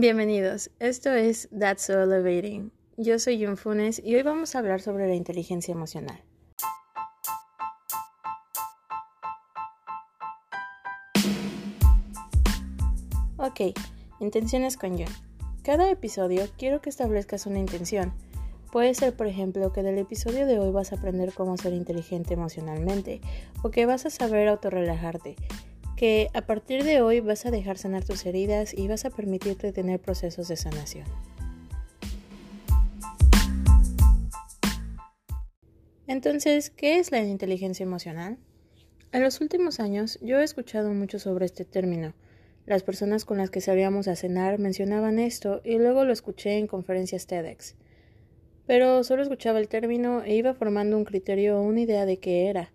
Bienvenidos, esto es That's So Elevating. Yo soy Jun Funes y hoy vamos a hablar sobre la inteligencia emocional. Ok, intenciones con Jun. Cada episodio quiero que establezcas una intención. Puede ser, por ejemplo, que del episodio de hoy vas a aprender cómo ser inteligente emocionalmente o que vas a saber autorrelajarte que a partir de hoy vas a dejar sanar tus heridas y vas a permitirte tener procesos de sanación. Entonces, ¿qué es la inteligencia emocional? En los últimos años yo he escuchado mucho sobre este término. Las personas con las que salíamos a cenar mencionaban esto y luego lo escuché en conferencias TEDx. Pero solo escuchaba el término e iba formando un criterio o una idea de qué era.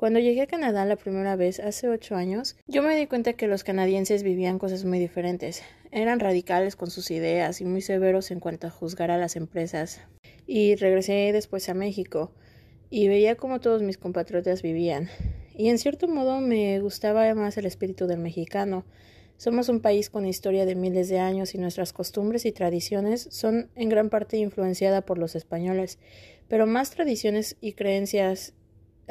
Cuando llegué a Canadá la primera vez, hace ocho años, yo me di cuenta que los canadienses vivían cosas muy diferentes. Eran radicales con sus ideas y muy severos en cuanto a juzgar a las empresas. Y regresé después a México y veía cómo todos mis compatriotas vivían. Y en cierto modo me gustaba más el espíritu del mexicano. Somos un país con historia de miles de años y nuestras costumbres y tradiciones son en gran parte influenciadas por los españoles, pero más tradiciones y creencias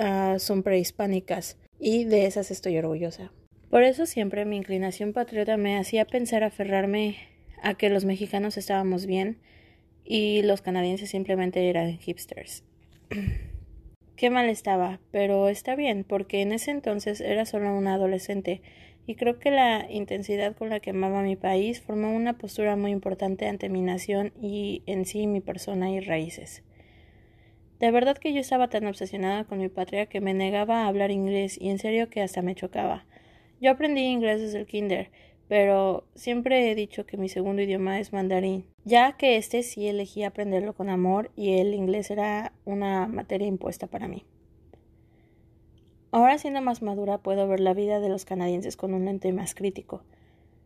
Ah, son prehispánicas y de esas estoy orgullosa. Por eso siempre mi inclinación patriota me hacía pensar aferrarme a que los mexicanos estábamos bien y los canadienses simplemente eran hipsters. Qué mal estaba, pero está bien, porque en ese entonces era solo una adolescente y creo que la intensidad con la que amaba mi país formó una postura muy importante ante mi nación y en sí mi persona y raíces. De verdad que yo estaba tan obsesionada con mi patria que me negaba a hablar inglés y en serio que hasta me chocaba. Yo aprendí inglés desde el kinder, pero siempre he dicho que mi segundo idioma es mandarín, ya que este sí elegí aprenderlo con amor y el inglés era una materia impuesta para mí. Ahora siendo más madura puedo ver la vida de los canadienses con un lente más crítico.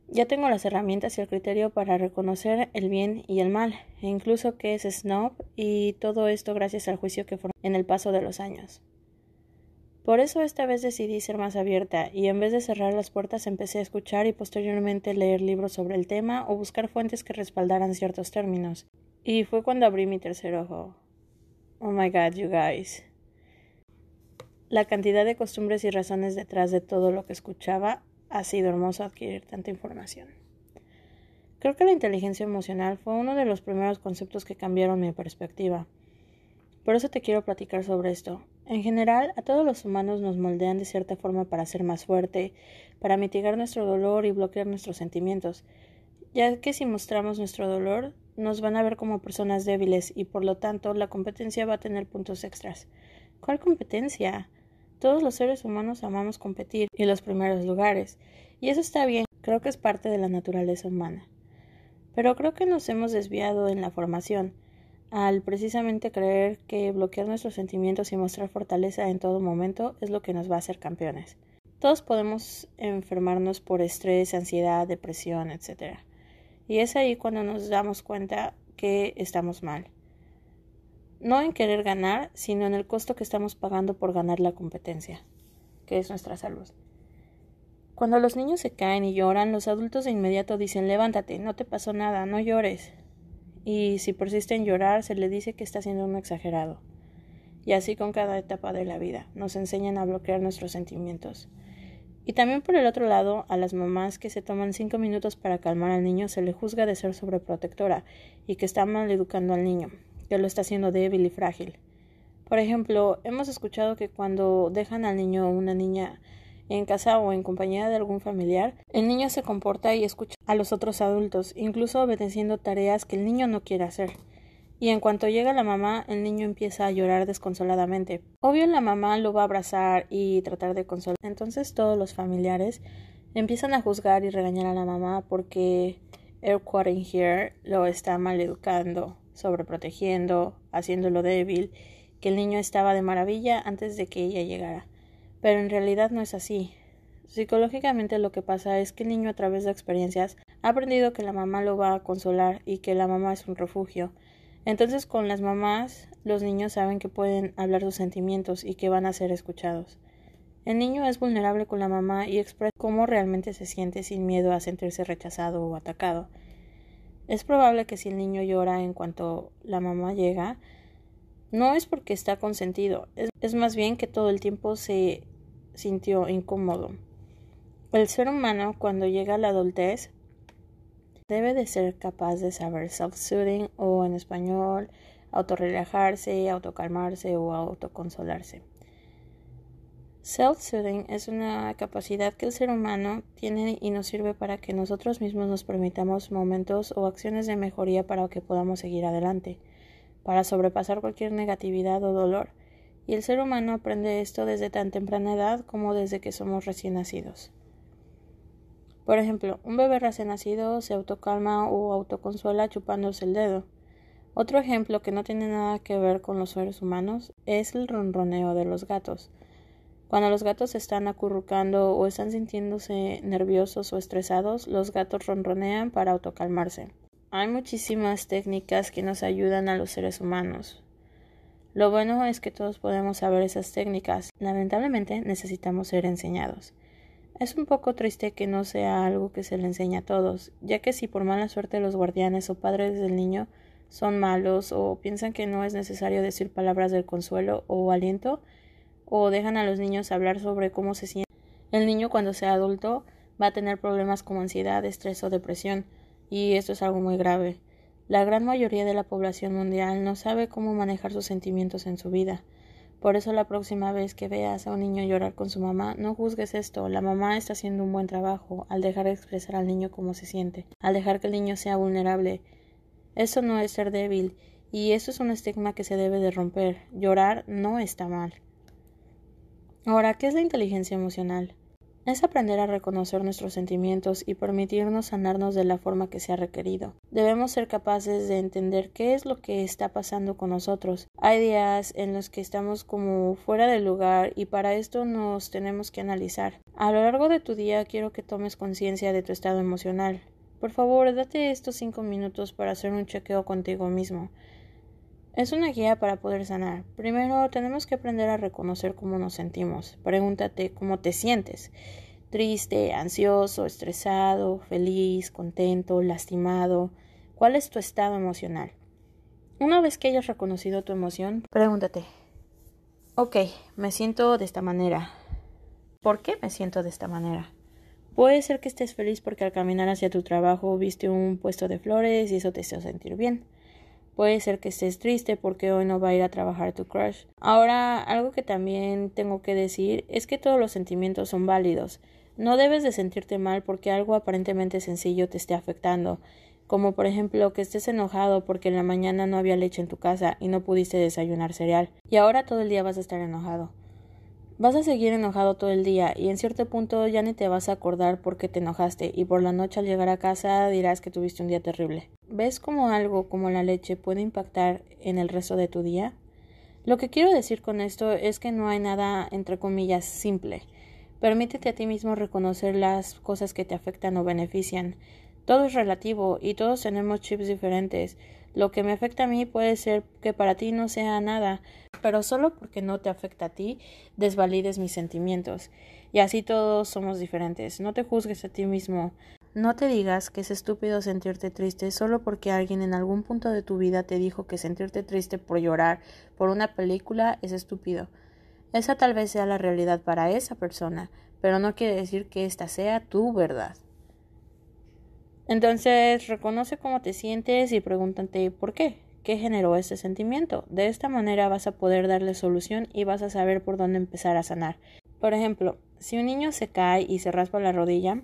Ya tengo las herramientas y el criterio para reconocer el bien y el mal, e incluso qué es snob, y todo esto gracias al juicio que formé en el paso de los años. Por eso esta vez decidí ser más abierta y en vez de cerrar las puertas empecé a escuchar y posteriormente leer libros sobre el tema o buscar fuentes que respaldaran ciertos términos. Y fue cuando abrí mi tercer ojo. Oh my god, you guys. La cantidad de costumbres y razones detrás de todo lo que escuchaba ha sido hermoso adquirir tanta información. Creo que la inteligencia emocional fue uno de los primeros conceptos que cambiaron mi perspectiva. Por eso te quiero platicar sobre esto. En general, a todos los humanos nos moldean de cierta forma para ser más fuerte, para mitigar nuestro dolor y bloquear nuestros sentimientos, ya que si mostramos nuestro dolor, nos van a ver como personas débiles y por lo tanto la competencia va a tener puntos extras. ¿Cuál competencia? Todos los seres humanos amamos competir y los primeros lugares, y eso está bien, creo que es parte de la naturaleza humana. Pero creo que nos hemos desviado en la formación, al precisamente creer que bloquear nuestros sentimientos y mostrar fortaleza en todo momento es lo que nos va a hacer campeones. Todos podemos enfermarnos por estrés, ansiedad, depresión, etc. Y es ahí cuando nos damos cuenta que estamos mal no en querer ganar, sino en el costo que estamos pagando por ganar la competencia, que es nuestra salud. Cuando los niños se caen y lloran, los adultos de inmediato dicen levántate, no te pasó nada, no llores. Y si persiste en llorar, se le dice que está siendo un exagerado. Y así con cada etapa de la vida, nos enseñan a bloquear nuestros sentimientos. Y también por el otro lado, a las mamás que se toman cinco minutos para calmar al niño se le juzga de ser sobreprotectora y que está mal educando al niño, que lo está haciendo débil y frágil. Por ejemplo, hemos escuchado que cuando dejan al niño o una niña en casa o en compañía de algún familiar, el niño se comporta y escucha a los otros adultos, incluso obedeciendo tareas que el niño no quiere hacer. Y en cuanto llega la mamá, el niño empieza a llorar desconsoladamente. Obvio la mamá lo va a abrazar y tratar de consolar. Entonces todos los familiares empiezan a juzgar y regañar a la mamá porque quoting here lo está maleducando sobreprotegiendo, haciéndolo débil, que el niño estaba de maravilla antes de que ella llegara. Pero en realidad no es así. Psicológicamente lo que pasa es que el niño a través de experiencias ha aprendido que la mamá lo va a consolar y que la mamá es un refugio. Entonces con las mamás los niños saben que pueden hablar sus sentimientos y que van a ser escuchados. El niño es vulnerable con la mamá y expresa cómo realmente se siente sin miedo a sentirse rechazado o atacado. Es probable que si el niño llora en cuanto la mamá llega, no es porque está consentido, es, más bien que todo el tiempo se sintió incómodo. El ser humano cuando llega a la adultez debe de ser capaz de saber self-soothing o en español autorrelajarse, autocalmarse o autoconsolarse. Self-soothing es una capacidad que el ser humano tiene y nos sirve para que nosotros mismos nos permitamos momentos o acciones de mejoría para que podamos seguir adelante, para sobrepasar cualquier negatividad o dolor. Y el ser humano aprende esto desde tan temprana edad como desde que somos recién nacidos. Por ejemplo, un bebé recién nacido se autocalma o autoconsuela chupándose el dedo. Otro ejemplo que no tiene nada que ver con los seres humanos es el ronroneo de los gatos. Cuando los gatos están acurrucando o están sintiéndose nerviosos o estresados, los gatos ronronean para autocalmarse. Hay muchísimas técnicas que nos ayudan a los seres humanos. Lo bueno es que todos podemos saber esas técnicas. Lamentablemente necesitamos ser enseñados. Es un poco triste que no sea algo que se le enseñe a todos, ya que si por mala suerte los guardianes o padres del niño son malos o piensan que no es necesario decir palabras de consuelo o aliento, o dejan a los niños hablar sobre cómo se siente. El niño cuando sea adulto va a tener problemas como ansiedad, estrés o depresión, y esto es algo muy grave. La gran mayoría de la población mundial no sabe cómo manejar sus sentimientos en su vida. Por eso la próxima vez que veas a un niño llorar con su mamá, no juzgues esto. La mamá está haciendo un buen trabajo al dejar de expresar al niño cómo se siente, al dejar que el niño sea vulnerable. Eso no es ser débil, y eso es un estigma que se debe de romper. Llorar no está mal. Ahora, ¿qué es la inteligencia emocional? Es aprender a reconocer nuestros sentimientos y permitirnos sanarnos de la forma que sea requerido. Debemos ser capaces de entender qué es lo que está pasando con nosotros. Hay días en los que estamos como fuera del lugar y para esto nos tenemos que analizar. A lo largo de tu día quiero que tomes conciencia de tu estado emocional. Por favor, date estos cinco minutos para hacer un chequeo contigo mismo. Es una guía para poder sanar. Primero tenemos que aprender a reconocer cómo nos sentimos. Pregúntate cómo te sientes. Triste, ansioso, estresado, feliz, contento, lastimado. ¿Cuál es tu estado emocional? Una vez que hayas reconocido tu emoción, pregúntate, ok, me siento de esta manera. ¿Por qué me siento de esta manera? Puede ser que estés feliz porque al caminar hacia tu trabajo viste un puesto de flores y eso te hizo sentir bien. Puede ser que estés triste porque hoy no va a ir a trabajar tu crush. Ahora, algo que también tengo que decir es que todos los sentimientos son válidos. No debes de sentirte mal porque algo aparentemente sencillo te esté afectando, como por ejemplo que estés enojado porque en la mañana no había leche en tu casa y no pudiste desayunar cereal, y ahora todo el día vas a estar enojado. Vas a seguir enojado todo el día y en cierto punto ya ni te vas a acordar por qué te enojaste y por la noche al llegar a casa dirás que tuviste un día terrible. ¿Ves cómo algo como la leche puede impactar en el resto de tu día? Lo que quiero decir con esto es que no hay nada entre comillas simple. Permítete a ti mismo reconocer las cosas que te afectan o benefician. Todo es relativo y todos tenemos chips diferentes. Lo que me afecta a mí puede ser que para ti no sea nada, pero solo porque no te afecta a ti, desvalides mis sentimientos. Y así todos somos diferentes. No te juzgues a ti mismo. No te digas que es estúpido sentirte triste solo porque alguien en algún punto de tu vida te dijo que sentirte triste por llorar por una película es estúpido. Esa tal vez sea la realidad para esa persona, pero no quiere decir que esta sea tu verdad. Entonces, reconoce cómo te sientes y pregúntate por qué, qué generó ese sentimiento. De esta manera vas a poder darle solución y vas a saber por dónde empezar a sanar. Por ejemplo, si un niño se cae y se raspa la rodilla,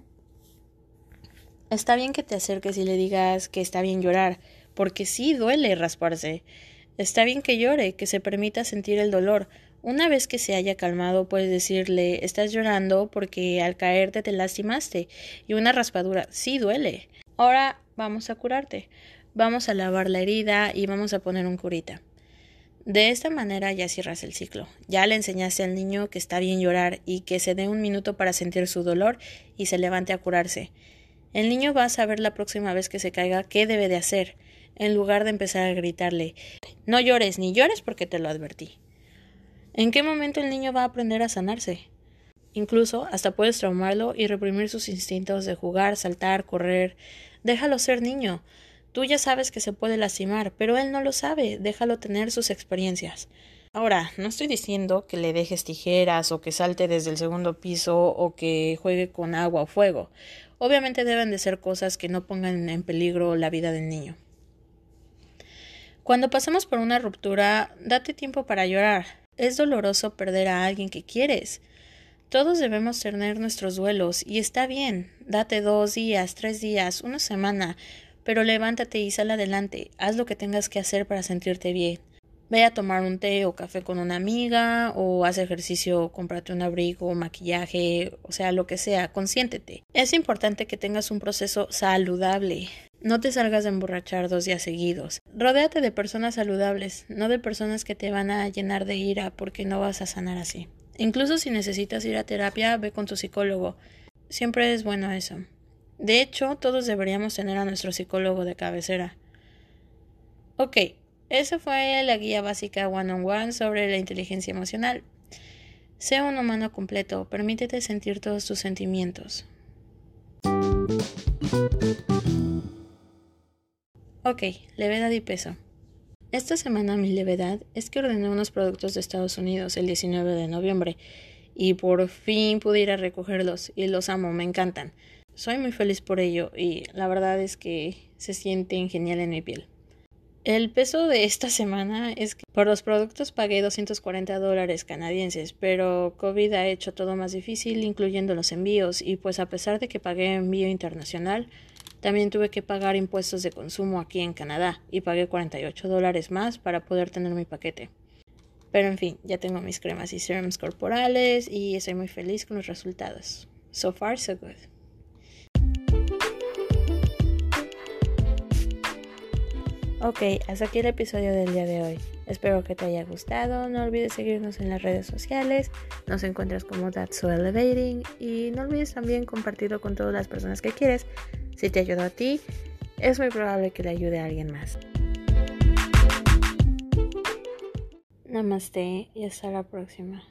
está bien que te acerques y le digas que está bien llorar, porque sí duele rasparse. Está bien que llore, que se permita sentir el dolor, una vez que se haya calmado, puedes decirle estás llorando porque al caerte te lastimaste y una raspadura sí duele. Ahora vamos a curarte. Vamos a lavar la herida y vamos a poner un curita. De esta manera ya cierras el ciclo. Ya le enseñaste al niño que está bien llorar y que se dé un minuto para sentir su dolor y se levante a curarse. El niño va a saber la próxima vez que se caiga qué debe de hacer, en lugar de empezar a gritarle No llores ni llores porque te lo advertí. ¿En qué momento el niño va a aprender a sanarse? Incluso hasta puedes traumarlo y reprimir sus instintos de jugar, saltar, correr. Déjalo ser niño. Tú ya sabes que se puede lastimar, pero él no lo sabe. Déjalo tener sus experiencias. Ahora, no estoy diciendo que le dejes tijeras o que salte desde el segundo piso o que juegue con agua o fuego. Obviamente deben de ser cosas que no pongan en peligro la vida del niño. Cuando pasamos por una ruptura, date tiempo para llorar. Es doloroso perder a alguien que quieres. Todos debemos tener nuestros duelos y está bien. Date dos días, tres días, una semana, pero levántate y sal adelante. Haz lo que tengas que hacer para sentirte bien. Ve a tomar un té o café con una amiga, o haz ejercicio, cómprate un abrigo, maquillaje, o sea, lo que sea, consiéntete. Es importante que tengas un proceso saludable. No te salgas de emborrachar dos días seguidos. Rodéate de personas saludables, no de personas que te van a llenar de ira porque no vas a sanar así. Incluso si necesitas ir a terapia, ve con tu psicólogo. Siempre es bueno eso. De hecho, todos deberíamos tener a nuestro psicólogo de cabecera. Ok, esa fue la guía básica one on one sobre la inteligencia emocional. Sea un humano completo, permítete sentir todos tus sentimientos. Ok, levedad y peso. Esta semana mi levedad es que ordené unos productos de Estados Unidos el 19 de noviembre y por fin pude ir a recogerlos y los amo, me encantan. Soy muy feliz por ello y la verdad es que se sienten genial en mi piel. El peso de esta semana es que por los productos pagué 240 dólares canadienses, pero COVID ha hecho todo más difícil, incluyendo los envíos, y pues a pesar de que pagué envío internacional, también tuve que pagar impuestos de consumo aquí en Canadá y pagué 48 dólares más para poder tener mi paquete. Pero en fin, ya tengo mis cremas y serums corporales y estoy muy feliz con los resultados. So far, so good. Ok, hasta aquí el episodio del día de hoy. Espero que te haya gustado. No olvides seguirnos en las redes sociales. Nos encuentras como That's So Elevating. Y no olvides también compartirlo con todas las personas que quieres. Si te ayudó a ti, es muy probable que le ayude a alguien más. Namaste y hasta la próxima.